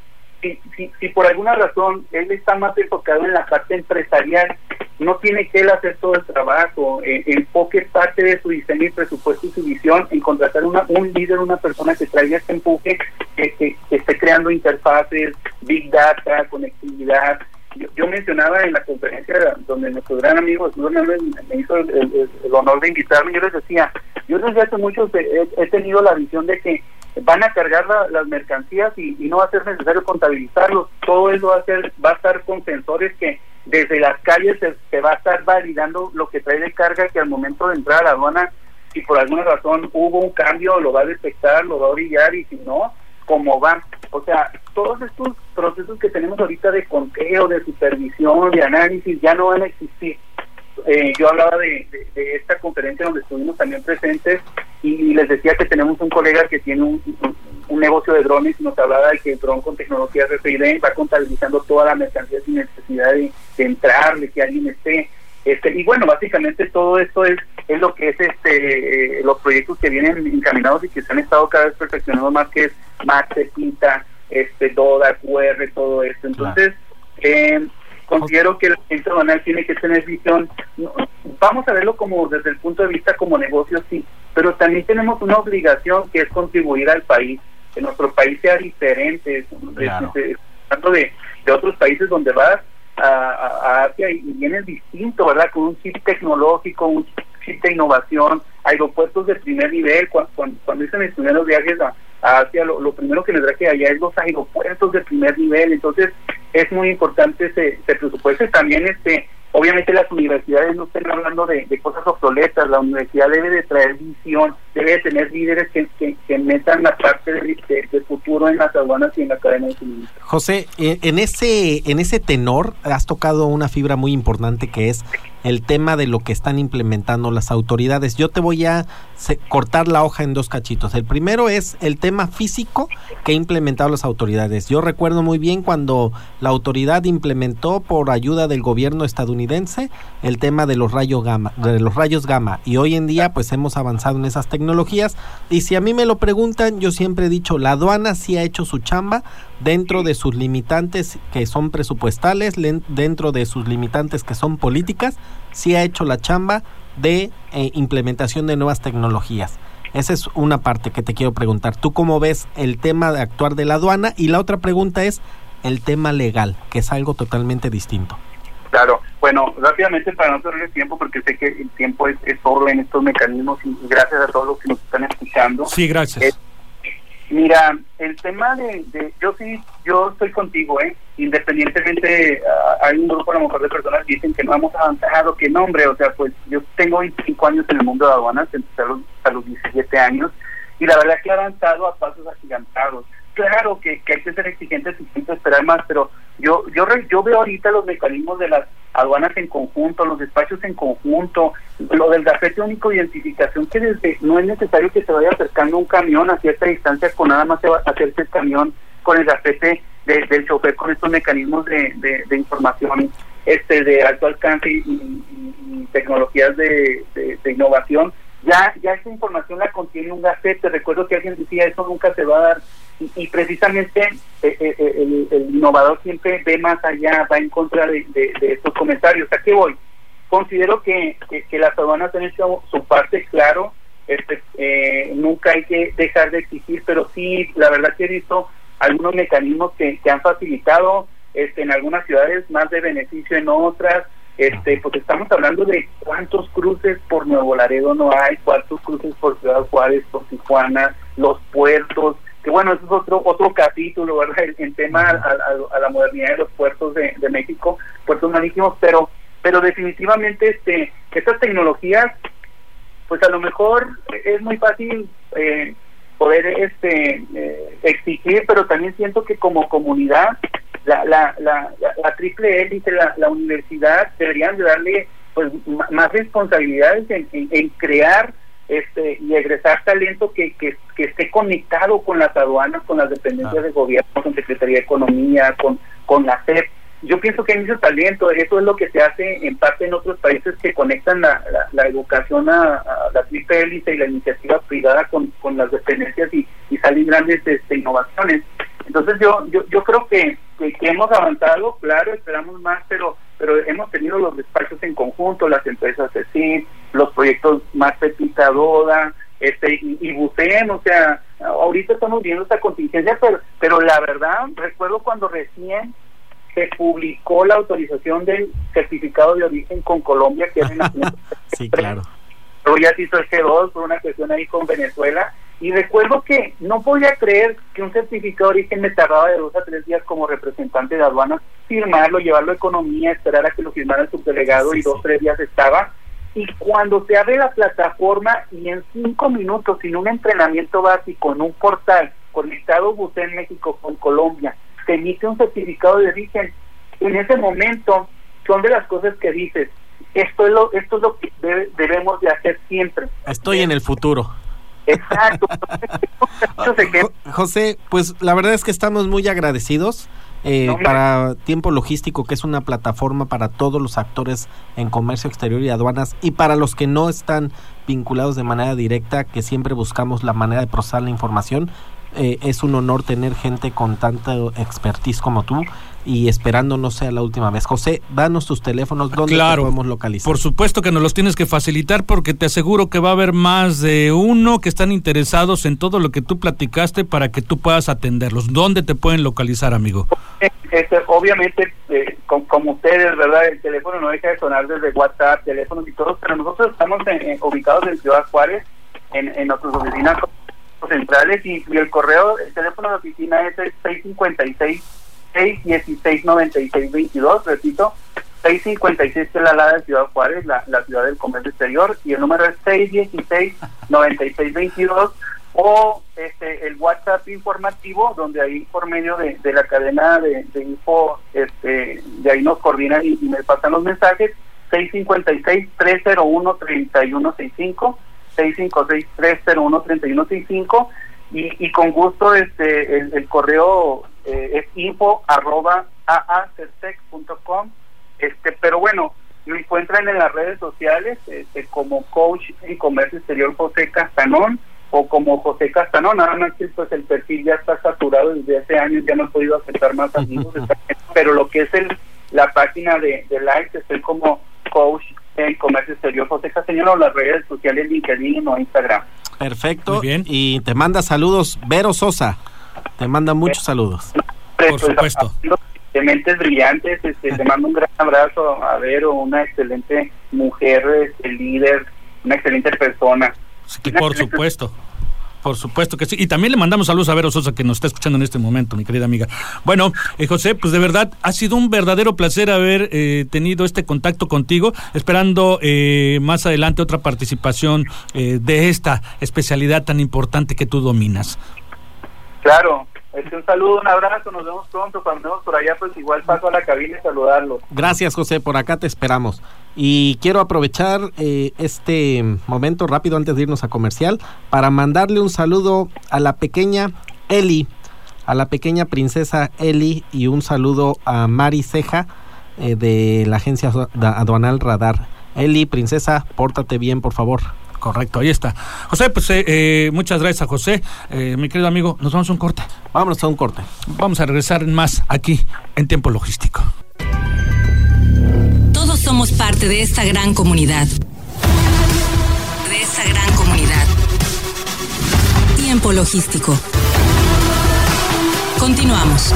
si, si, por alguna razón él está más enfocado en la parte empresarial, no tiene que él hacer todo el trabajo, eh, enfoque parte de su diseño y presupuesto y su visión en contratar una, un líder, una persona que traiga este empuje, que, esté creando interfaces, big data, conectividad. Yo, mencionaba en la conferencia donde nuestro gran amigo me hizo el, honor de invitarme, yo les decía, yo desde hace mucho he tenido la visión de que van a cargar las mercancías y, no va a ser necesario contabilizarlos. Todo eso va a, ser, va a estar con sensores que desde las calles se, va a estar validando lo que trae de carga que al momento de entrar a la aduana, si por alguna razón hubo un cambio, lo va a detectar, lo va a brillar y si no, cómo va. O sea, todos estos procesos que tenemos ahorita de conteo, de supervisión, de análisis, ya no van a existir. Eh, yo hablaba de, esta conferencia donde estuvimos también presentes y les decía que tenemos un colega que tiene un, negocio de drones y nos hablaba de que el dron con tecnología RFID va contabilizando toda la mercancía sin necesidad de, entrar, de que alguien esté. Este, y bueno, básicamente todo esto es, es lo que es este eh, los proyectos que vienen encaminados y que se han estado cada vez perfeccionando más, que es Max, Pinta, este, DODA, QR, todo esto. Entonces, eh, considero que la gente banal tiene que tener visión. Vamos a verlo como desde el punto de vista como negocio, sí, pero también tenemos una obligación que es contribuir al país, que nuestro país sea diferente, hablando de, de otros países donde vas a, Asia y vienes distinto, ¿verdad? Con un chip tecnológico, un chip de innovación, aeropuertos de primer nivel. Cuando, cuando, hice mis primeros viajes a, Asia, lo, primero que me traje allá es los aeropuertos de primer nivel. Entonces, es muy importante ese, ese presupuesto también este obviamente las universidades no estén hablando de, cosas obsoletas, la universidad debe de traer visión, debe de tener líderes que, que, metan la parte del de, futuro en las aduanas y en la cadena de suministro. José, en ese, en ese tenor has tocado una fibra muy importante que es el tema de lo que están implementando las autoridades. Yo te voy a cortar la hoja en dos cachitos. El primero es el tema físico que ha implementado las autoridades. Yo recuerdo muy bien cuando la autoridad implementó por ayuda del gobierno estadounidense el tema de los rayos gamma, de los rayos gamma y hoy en día pues hemos avanzado en esas tecnologías y si a mí me lo preguntan, yo siempre he dicho, la aduana sí ha hecho su chamba dentro de sus limitantes que son presupuestales, dentro de sus limitantes que son políticas, sí ha hecho la chamba de eh, implementación de nuevas tecnologías. Esa es una parte que te quiero preguntar. ¿Tú cómo ves el tema de actuar de la aduana? Y la otra pregunta es el tema legal, que es algo totalmente distinto. Claro, bueno, rápidamente para no perder el tiempo, porque sé que el tiempo es, es oro en estos mecanismos y gracias a todos los que nos están escuchando. Sí, gracias. Eh, Mira, el tema de, yo sí, yo estoy contigo, ¿eh? Independientemente, ah, hay un grupo a lo mejor de personas que dicen que no hemos avanzado, que nombre, o sea, pues yo tengo 25 años en el mundo de aduanas, empecé a los, a los 17 años, y la verdad que he avanzado a pasos agigantados claro que, hay que ser exigentes y esperar más, pero yo yo yo veo ahorita los mecanismos de las aduanas en conjunto, los despachos en conjunto, lo del gafete único de identificación, que desde no es necesario que se vaya acercando un camión a cierta distancia, con nada más se va a hacerse el camión con el gafete del chofer, con estos mecanismos de, de, información este de alto alcance y, tecnologías de, innovación, ya, ya esa información la contiene un gacete. Recuerdo que alguien decía, eso nunca se va a dar. Y, precisamente eh, eh, eh, el, innovador siempre ve más allá, va en contra de, estos comentarios. ¿A qué voy? Considero que, que, las aduanas han hecho su parte, claro, este, nunca hay que dejar de exigir, pero sí, la verdad que he visto algunos mecanismos que, que han facilitado este, en algunas ciudades más de beneficio en otras, este, pues estamos hablando de cuántos cruces por Nuevo Laredo no hay, cuántos cruces por Ciudad Juárez, por Tijuana, los puertos, que bueno, eso es otro otro capítulo, ¿verdad? En tema a, la modernidad de los puertos de, México, puertos marítimos, pero pero definitivamente este estas tecnologías, pues a lo mejor es muy fácil eh, poder este eh, exigir, pero también siento que como comunidad la, la, la, la, triple élite, la, la universidad deberían de darle pues más responsabilidades en, en, crear este y egresar talento que, que, esté conectado con las aduanas, con las dependencias de gobierno, con Secretaría de Economía, con, con la CEP. Yo pienso que hay mucho talento, eso es lo que se hace en parte en otros países que conectan la, la, educación a, la triple élite y la iniciativa privada con, con las dependencias y, y salen grandes este, innovaciones. Entonces yo, yo, yo creo que, que, hemos avanzado, claro, esperamos más, pero pero hemos tenido los despachos en conjunto, las empresas de CIN, los proyectos más Pepita Doda, este, y, y o sea, ahorita estamos viendo esta contingencia, pero, pero la verdad, recuerdo cuando recién se publicó la autorización del certificado de origen con Colombia, que es en Sí, claro. Luego ya se hizo el G2 por una cuestión ahí con Venezuela, y recuerdo que no podía creer que un certificado de origen me tardaba de dos a tres días como representante de aduanas firmarlo, llevarlo a economía, esperar a que lo firmara el subdelegado y dos o tres días estaba. Y cuando se abre la plataforma y en cinco minutos, sin un entrenamiento básico, en un portal conectado en México con Colombia, se emite un certificado de origen, en ese momento son de las cosas que dices, esto es lo, esto es lo que debemos de hacer siempre. Estoy en el futuro. Exacto. José, pues la verdad es que estamos muy agradecidos. Eh, para Tiempo Logístico, que es una plataforma para todos los actores en comercio exterior y aduanas, y para los que no están vinculados de manera directa, que siempre buscamos la manera de procesar la información. Eh, es un honor tener gente con tanta expertise como tú y esperando no sea la última vez. José, danos tus teléfonos, ¿dónde podemos localizar? Por supuesto que nos los tienes que facilitar porque te aseguro que va a haber más de uno que están interesados en todo lo que tú platicaste para que tú puedas atenderlos. ¿Dónde te pueden localizar, amigo? Este, obviamente, eh, como ustedes, ¿verdad? El teléfono no deja de sonar desde WhatsApp, teléfonos y todo, pero nosotros estamos ubicados en Ciudad Juárez, en, en nuestras oficinas centrales y, y, el correo, el teléfono de oficina es el 656 616 96 22, repito, 656 que es la Lada de Ciudad Juárez, la, la ciudad del comercio exterior, y el número es 616 96 22 o este el WhatsApp informativo donde ahí por medio de, de la cadena de, info este de ahí nos coordinan y, me pasan los mensajes 656 301 3165 656 301 3165 y, y con gusto este el correo eh, es info arroba com este pero bueno me encuentran en las redes sociales este, como coach en comercio exterior José Castanón o como José Castanón, nada más que pues el perfil ya está saturado desde hace años, ya no he podido aceptar más amigos, pero lo que es el la página de, de likes estoy como coach en comercio exterior José Castañón o las redes sociales LinkedIn o Instagram. Perfecto. bien. Y te manda saludos Vero Sosa. Te manda muchos saludos. Por supuesto. De mentes brillantes, este, te mando un gran abrazo a Vero, una excelente mujer, este, líder, una excelente persona. por supuesto. Por supuesto que sí. Y también le mandamos saludos a Vero Sosa que nos está escuchando en este momento, mi querida amiga. Bueno, eh, José, pues de verdad ha sido un verdadero placer haber eh, tenido este contacto contigo, esperando eh, más adelante otra participación de esta especialidad tan importante que tú dominas. Claro, este, un saludo, un abrazo, nos vemos pronto. Cuando vemos por allá, pues igual paso a la cabina y saludarlo. Gracias, José, por acá te esperamos. Y quiero aprovechar eh, este momento rápido antes de irnos a comercial para mandarle un saludo a la pequeña Eli, a la pequeña princesa Eli y un saludo a Mari Ceja eh, de la agencia aduanal Radar. Eli, princesa, pórtate bien, por favor. Correcto, ahí está. José, pues eh, eh, muchas gracias a José. mi querido amigo, nos vamos a un corte. Vámonos a un corte. Vamos a regresar más aquí en tiempo logístico. Todos somos parte de esta gran comunidad. De esta gran comunidad. Tiempo logístico. Continuamos.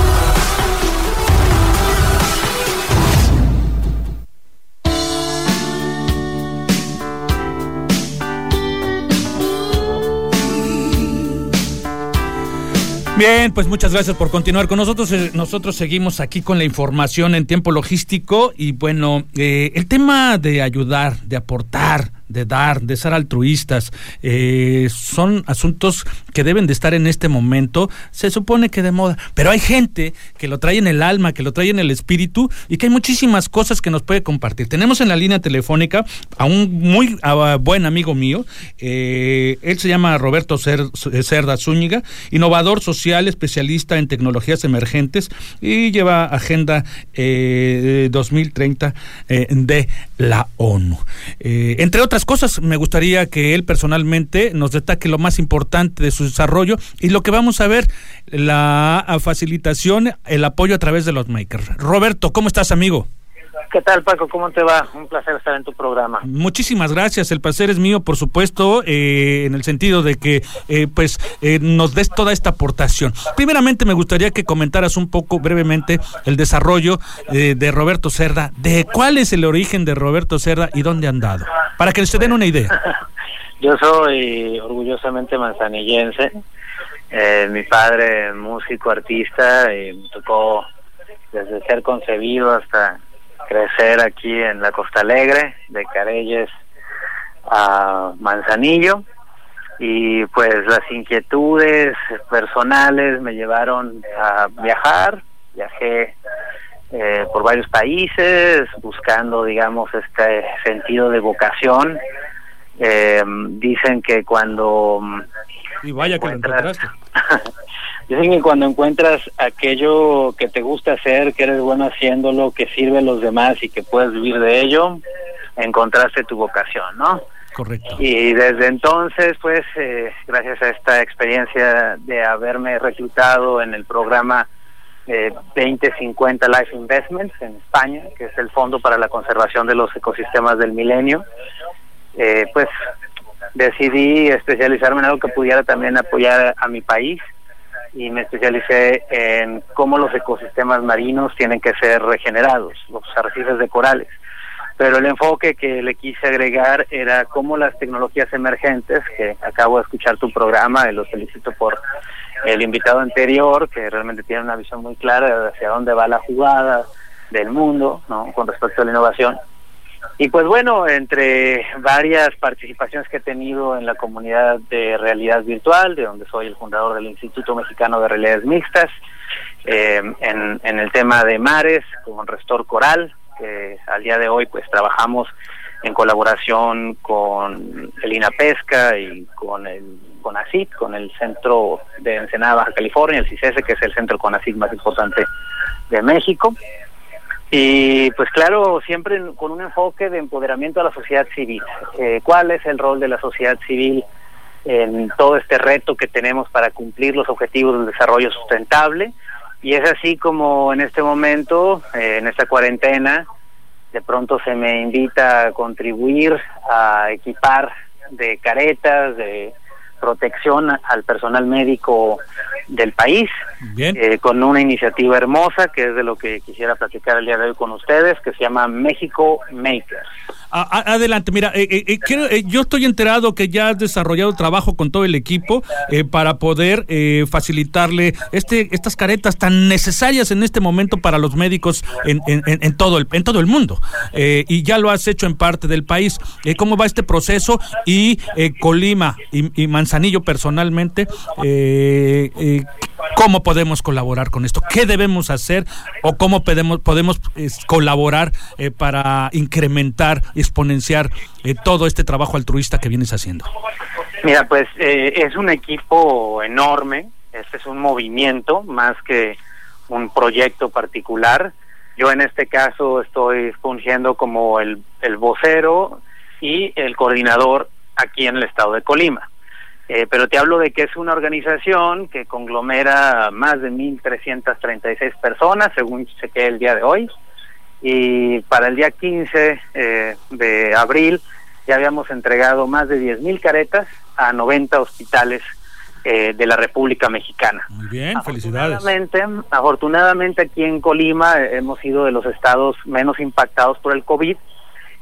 Bien, pues muchas gracias por continuar con nosotros. Eh, nosotros seguimos aquí con la información en tiempo logístico y bueno, eh, el tema de ayudar, de aportar, de dar, de ser altruistas, eh, son asuntos que deben de estar en este momento, se supone que de moda, pero hay gente que lo trae en el alma, que lo trae en el espíritu y que hay muchísimas cosas que nos puede compartir. Tenemos en la línea telefónica a un muy buen amigo mío, eh, él se llama Roberto Cerda Zúñiga, innovador social, especialista en tecnologías emergentes y lleva Agenda 2030 eh, de la ONU. entre otras cosas, me gustaría que él personalmente nos destaque lo más importante de su desarrollo y lo que vamos a ver, la facilitación, el apoyo a través de los makers. Roberto, ¿cómo estás, amigo? ¿Qué tal, Paco? ¿Cómo te va? Un placer estar en tu programa. Muchísimas gracias. El placer es mío, por supuesto, eh, en el sentido de que eh, pues eh, nos des toda esta aportación. Primeramente, me gustaría que comentaras un poco brevemente el desarrollo de Roberto Cerda, de cuál es el origen de Roberto Cerda y dónde han dado, para que se den una idea. Yo soy orgullosamente manzanillense. mi padre, músico, artista, me tocó desde ser concebido hasta crecer aquí en la Costa Alegre, de Carelles a Manzanillo. Y pues las inquietudes personales me llevaron a viajar, viajé eh, por varios países buscando, digamos, este sentido de vocación. Eh, dicen que cuando... Y vaya que Dicen que cuando encuentras aquello que te gusta hacer, que eres bueno haciéndolo, que sirve a los demás y que puedes vivir de ello, encontraste tu vocación, ¿no? Correcto. Y desde entonces, pues, eh, gracias a esta experiencia de haberme reclutado en el programa eh, 2050 Life Investments en España, que es el Fondo para la Conservación de los Ecosistemas del Milenio, eh, pues decidí especializarme en algo que pudiera también apoyar a mi país y me especialicé en cómo los ecosistemas marinos tienen que ser regenerados, los arrecifes de corales. Pero el enfoque que le quise agregar era cómo las tecnologías emergentes, que acabo de escuchar tu programa y lo felicito por el invitado anterior, que realmente tiene una visión muy clara de hacia dónde va la jugada del mundo ¿no? con respecto a la innovación y pues bueno, entre varias participaciones que he tenido en la comunidad de realidad virtual, de donde soy el fundador del Instituto Mexicano de Realidades Mixtas, eh, en, el tema de mares con Restor Coral, que al día de hoy pues trabajamos en colaboración con el INAPESCA y con el CONACIT, con el Centro de Ensenada Baja California, el CICESE, que es el centro CONACIT más importante de México. Y pues claro, siempre con un enfoque de empoderamiento a la sociedad civil. Eh, ¿Cuál es el rol de la sociedad civil en todo este reto que tenemos para cumplir los objetivos del desarrollo sustentable? Y es así como en este momento, eh, en esta cuarentena, de pronto se me invita a contribuir a equipar de caretas, de protección al personal médico del país, eh, con una iniciativa hermosa que es de lo que quisiera platicar el día de hoy con ustedes, que se llama México Makers. Adelante, mira, eh, eh, yo estoy enterado que ya has desarrollado trabajo con todo el equipo para poder facilitarle este estas caretas tan necesarias en este momento para los médicos en, en, todo, el, en todo el mundo. y ya lo has hecho en parte del país. ¿Cómo va este proceso? Y Colima y, y Manzanillo personalmente, ¿cómo podemos colaborar con esto? ¿Qué debemos hacer o cómo podemos, podemos colaborar eh, para incrementar exponenciar eh, todo este trabajo altruista que vienes haciendo? Mira, pues eh, es un equipo enorme, este es un movimiento más que un proyecto particular Yo en este caso estoy fungiendo como el, el vocero y el coordinador aquí en el estado de Colima. Eh, pero te hablo de que es una organización que conglomera más de 1.336 personas, según chequé el día de hoy. Y para el día 15 eh, de abril ya habíamos entregado más de 10.000 caretas a 90 hospitales eh, de la República Mexicana. Muy bien, felicidades. Afortunadamente, afortunadamente aquí en Colima hemos sido de los estados menos impactados por el COVID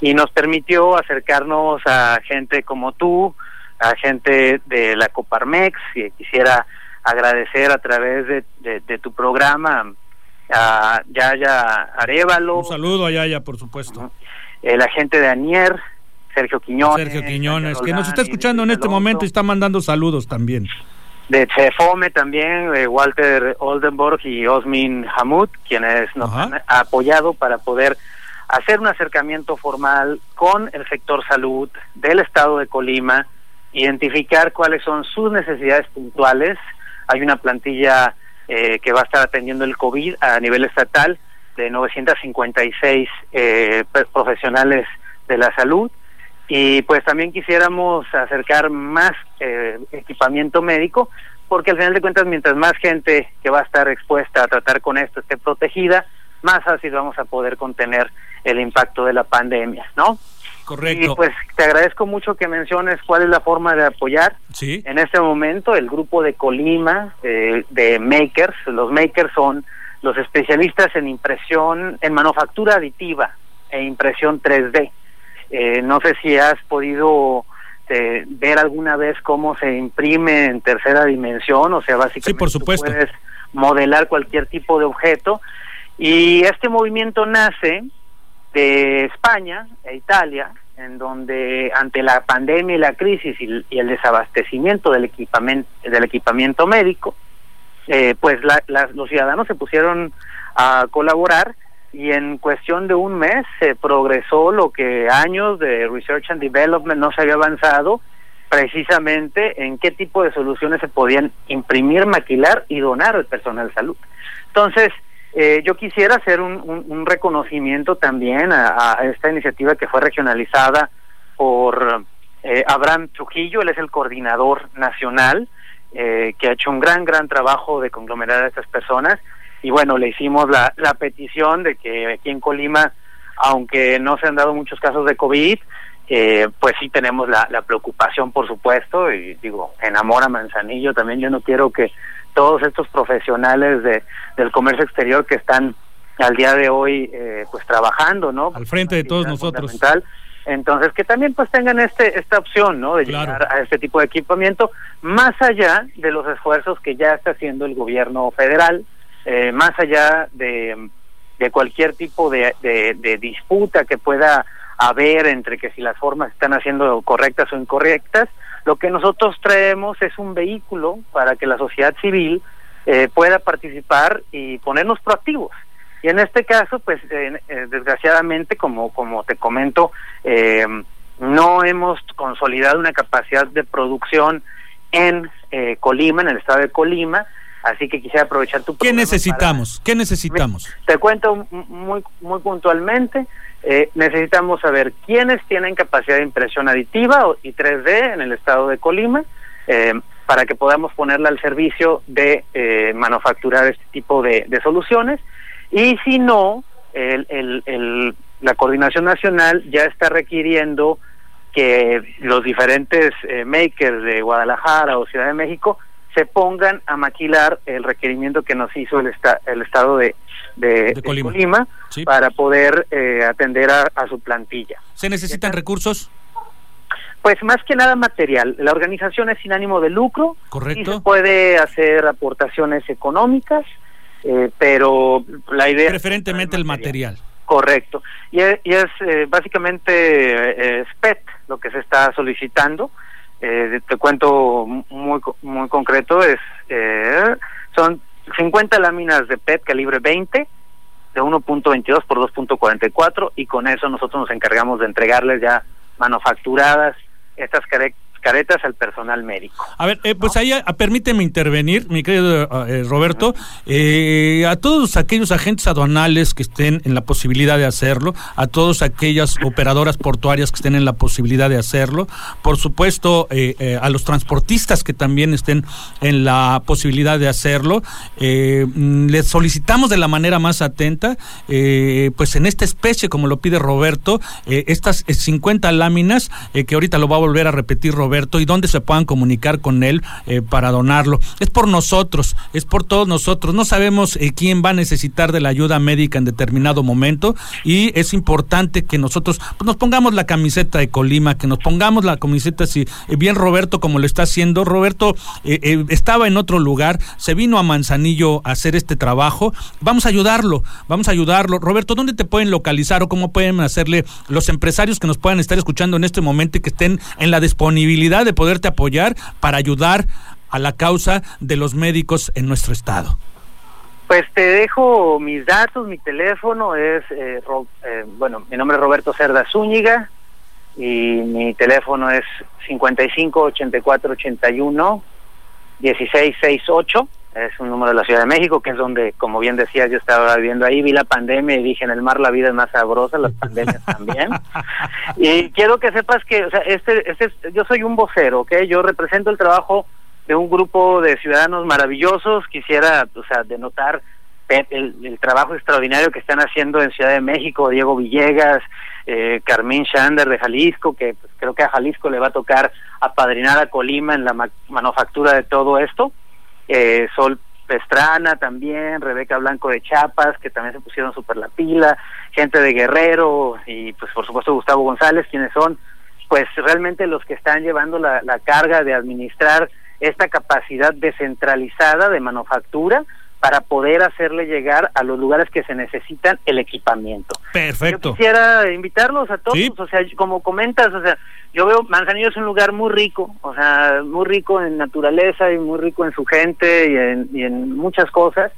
y nos permitió acercarnos a gente como tú, a gente de la Coparmex y quisiera agradecer a través de, de, tu programa a Yaya Arevalo. Un saludo a Yaya, por supuesto. Eh, la gente de Anier, Sergio Quiñones. Sergio Quiñones, que nos está escuchando en este momento y está mandando saludos también. De Chefome también, eh, Walter Oldenburg y Osmin Hamud, quienes nos han apoyado para poder hacer un acercamiento formal con el sector salud del estado de Colima, identificar cuáles son sus necesidades puntuales. Hay una plantilla eh, que va a estar atendiendo el COVID a nivel estatal de 956 eh, profesionales de la salud y pues también quisiéramos acercar más eh, equipamiento médico porque al final de cuentas mientras más gente que va a estar expuesta a tratar con esto esté protegida, más fácil vamos a poder contener el impacto de la pandemia, ¿no? Correcto. Y pues te agradezco mucho que menciones cuál es la forma de apoyar. Sí. En este momento el grupo de Colima eh, de makers, los makers son los especialistas en impresión, en manufactura aditiva e impresión 3D. Eh, no sé si has podido eh, ver alguna vez cómo se imprime en tercera dimensión, o sea, básicamente sí, por supuesto. puedes modelar cualquier tipo de objeto. Y este movimiento nace de España e Italia, en donde ante la pandemia y la crisis y, el desabastecimiento del equipamiento, del equipamiento médico, eh, pues los ciudadanos se pusieron a colaborar y en cuestión de un mes se progresó lo que años de research and development no se había avanzado precisamente en qué tipo de soluciones se podían imprimir, maquilar y donar al personal de salud. Entonces, eh, yo quisiera hacer un, reconocimiento también a, esta iniciativa que fue regionalizada por eh, Abraham Trujillo, él es el coordinador nacional, eh, que ha hecho un gran, gran trabajo de conglomerar a estas personas. Y bueno, le hicimos la, la petición de que aquí en Colima, aunque no se han dado muchos casos de COVID, pues sí tenemos la, la preocupación, por supuesto, y digo, enamora Manzanillo también, yo no quiero que todos estos profesionales de, del comercio exterior que están al día de hoy eh, pues trabajando, ¿no? Al frente de todos nosotros. Entonces, que también pues tengan este esta opción, ¿no? De llegar a este tipo de equipamiento, más allá de los esfuerzos que ya está haciendo el gobierno federal, eh, más allá de, de cualquier tipo de, de, de disputa que pueda haber entre que si las formas están haciendo correctas o incorrectas, lo que nosotros traemos es un vehículo para que la sociedad civil eh, pueda participar y ponernos proactivos. Y en este caso, pues eh, desgraciadamente, como, como te comento, eh, no hemos consolidado una capacidad de producción en Colima, en el estado de Colima, así que quisiera aprovechar tu ¿Qué necesitamos? ¿Qué necesitamos? Te cuento muy muy puntualmente. Eh, necesitamos saber quiénes tienen capacidad de impresión aditiva y 3D en el estado de Colima eh, para que podamos ponerla al servicio de eh, manufacturar este tipo de, soluciones. Y si no, la coordinación nacional ya está requiriendo que los diferentes makers de Guadalajara o Ciudad de México se pongan a maquilar el requerimiento que nos hizo el, el estado de, de, Colima, para poder eh, atender a, su plantilla. ¿Se necesitan recursos? Pues más que nada material. La organización es sin ánimo de lucro. Correcto. Y se puede hacer aportaciones económicas, eh, pero la idea... Preferentemente el material. Correcto. Y es, y es eh, básicamente SPET lo que se está solicitando. Te cuento muy muy concreto, es son 50 láminas de PET calibre 20 de 1.22 por 2.44 y con eso nosotros nos encargamos de entregarles ya manufacturadas. Estas caretas al personal médico. A ver, eh, pues ahí ah, permíteme intervenir, mi querido ah, eh, Roberto, eh, a todos aquellos agentes aduanales que estén en la posibilidad de hacerlo, a todas aquellas operadoras portuarias que estén en la posibilidad de hacerlo, por supuesto a los transportistas que también estén en la posibilidad de hacerlo, mm, les solicitamos de la manera más atenta, pues en esta especie, como lo pide Roberto, estas 50 láminas que ahorita lo va a volver a repetir Roberto y dónde se puedan comunicar con él eh, para donarlo. Es por nosotros, es por todos nosotros. No sabemos eh, quién va a necesitar de la ayuda médica en determinado momento y es importante que nosotros pues, nos pongamos la camiseta de Colima, que nos pongamos la camiseta, si eh, bien Roberto como lo está haciendo. Roberto estaba en otro lugar, se vino a Manzanillo a hacer este trabajo. Vamos a ayudarlo, vamos a ayudarlo. Roberto, ¿dónde te pueden localizar o cómo pueden hacerle los empresarios que nos puedan estar escuchando en este momento y que estén en la disponibilidad de poderte apoyar para ayudar a la causa de los médicos en nuestro estado? Pues te dejo mis datos, mi teléfono es, eh, eh, bueno, mi nombre es Roberto Cerda Zúñiga y mi teléfono es 55 84 81 16 68 es un número de la Ciudad de México, que es donde, como bien decías, yo estaba viviendo ahí, vi la pandemia y dije, en el mar la vida es más sabrosa, las pandemias también. y quiero que sepas que, o sea, este, este, yo soy un vocero, ¿ok? Yo represento el trabajo de un grupo de ciudadanos maravillosos, quisiera, o sea, denotar el, el trabajo extraordinario que están haciendo en Ciudad de México, Diego Villegas, eh, Carmín Shander de Jalisco, que pues, creo que a Jalisco le va a tocar apadrinar a Colima en la manufactura de todo esto eh, Sol Pestrana también, Rebeca Blanco de Chiapas, que también se pusieron súper la pila, gente de Guerrero y pues por supuesto Gustavo González, quienes son pues realmente los que están llevando la, la carga de administrar esta capacidad descentralizada de manufactura para poder hacerle llegar a los lugares que se necesitan el equipamiento. Perfecto. Yo quisiera invitarlos a todos, o sea, como comentas, o sea, yo veo Manzanillo es un lugar muy rico, o sea, muy rico en naturaleza y muy rico en su gente y en, y en muchas cosas.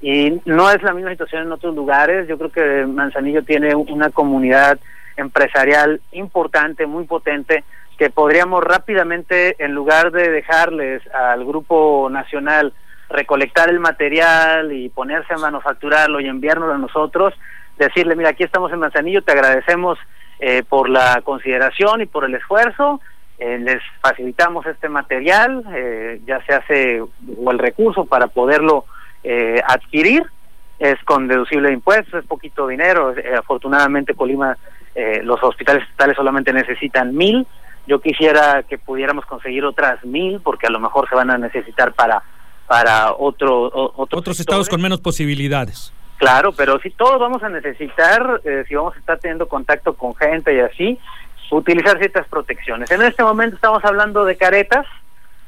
Y no es la misma situación en otros lugares. Yo creo que Manzanillo tiene una comunidad empresarial importante, muy potente, que podríamos rápidamente, en lugar de dejarles al grupo nacional recolectar el material y ponerse a manufacturarlo y enviárnoslo a nosotros, decirle, mira, aquí estamos en Manzanillo, te agradecemos eh, por la consideración y por el esfuerzo, eh, les facilitamos este material, eh, ya se hace o el recurso para poderlo adquirir, es con deducible de impuestos, es poquito dinero, afortunadamente Colima, los hospitales estatales solamente necesitan mil, yo quisiera que pudiéramos conseguir otras mil, porque a lo mejor se van a necesitar para para otro, otros, estados con menos posibilidades. Claro, pero si todos vamos a necesitar, eh, si vamos a estar teniendo contacto con gente y así, utilizar ciertas protecciones. En este momento estamos hablando de caretas,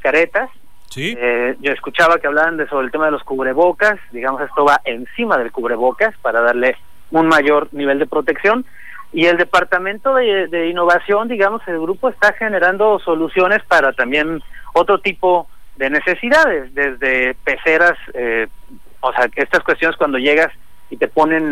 caretas. Sí. Eh, yo escuchaba que hablaban de sobre el tema de los cubrebocas, digamos esto va encima del cubrebocas para darle un mayor nivel de protección. Y el departamento de, de innovación, digamos, el grupo está generando soluciones para también otro tipo de necesidades, desde peceras, eh, o sea, estas cuestiones cuando llegas y te ponen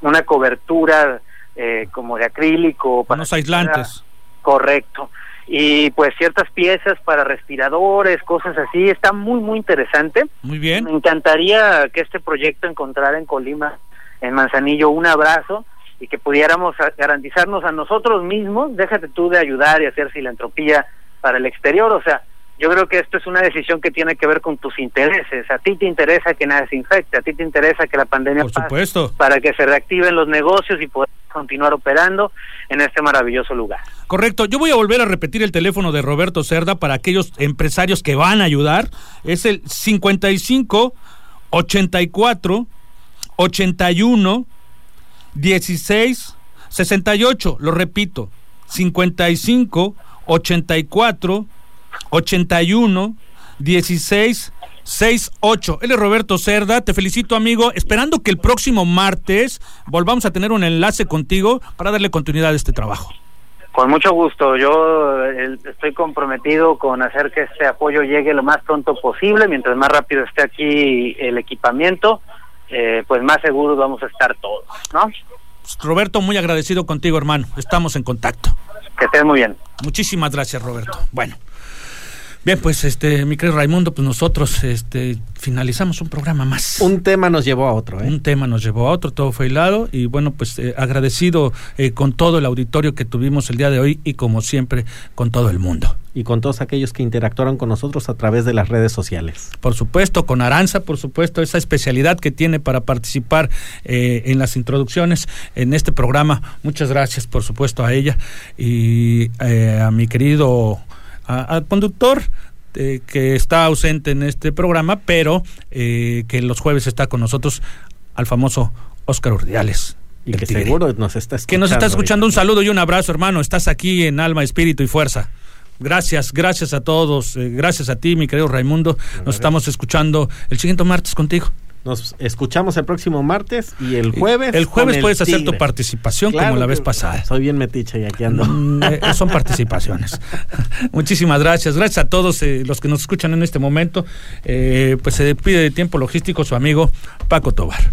una cobertura eh, como de acrílico. Para Unos aislantes. Correcto. Y pues ciertas piezas para respiradores, cosas así. Está muy, muy interesante. Muy bien. Me encantaría que este proyecto encontrara en Colima, en Manzanillo, un abrazo y que pudiéramos garantizarnos a nosotros mismos, déjate tú de ayudar y hacer filantropía para el exterior, o sea, yo creo que esto es una decisión que tiene que ver con tus intereses. A ti te interesa que nadie se infecte, a ti te interesa que la pandemia Por supuesto. para que se reactiven los negocios y poder continuar operando en este maravilloso lugar. Correcto. Yo voy a volver a repetir el teléfono de Roberto Cerda para aquellos empresarios que van a ayudar. Es el 55 84 81 16 68. Lo repito. 55 84 81 16 68. Él es Roberto Cerda. Te felicito, amigo. Esperando que el próximo martes volvamos a tener un enlace contigo para darle continuidad a este trabajo. Con mucho gusto. Yo estoy comprometido con hacer que este apoyo llegue lo más pronto posible. Mientras más rápido esté aquí el equipamiento, eh, pues más seguros vamos a estar todos, ¿no? Roberto, muy agradecido contigo, hermano. Estamos en contacto. Que estés muy bien. Muchísimas gracias, Roberto. Bueno. Bien, pues este, mi querido Raimundo, pues nosotros este, finalizamos un programa más. Un tema nos llevó a otro, ¿eh? Un tema nos llevó a otro, todo fue hilado y bueno, pues eh, agradecido eh, con todo el auditorio que tuvimos el día de hoy y como siempre con todo el mundo. Y con todos aquellos que interactuaron con nosotros a través de las redes sociales. Por supuesto, con Aranza, por supuesto, esa especialidad que tiene para participar eh, en las introducciones en este programa. Muchas gracias, por supuesto, a ella y a mi querido a- al conductor eh, que está ausente en este programa, pero eh, que los jueves está con nosotros, al famoso Oscar Urdiales. Y que Tigre. seguro nos está escuchando. Que nos está escuchando. Un saludo y un abrazo, hermano. Estás aquí en alma, espíritu y fuerza. Gracias, gracias a todos. eh, gracias a ti, mi querido Raimundo. Nos estamos escuchando el siguiente martes contigo. Nos escuchamos el próximo martes y el jueves. El jueves puedes hacer tu participación Claro como la vez pasada. Soy bien metiche y aquí ando. Mm, eh, son participaciones. Muchísimas gracias. Gracias a todos eh, los que nos escuchan en este momento. Eh, pues se despide de tiempo logístico su amigo Paco Tobar.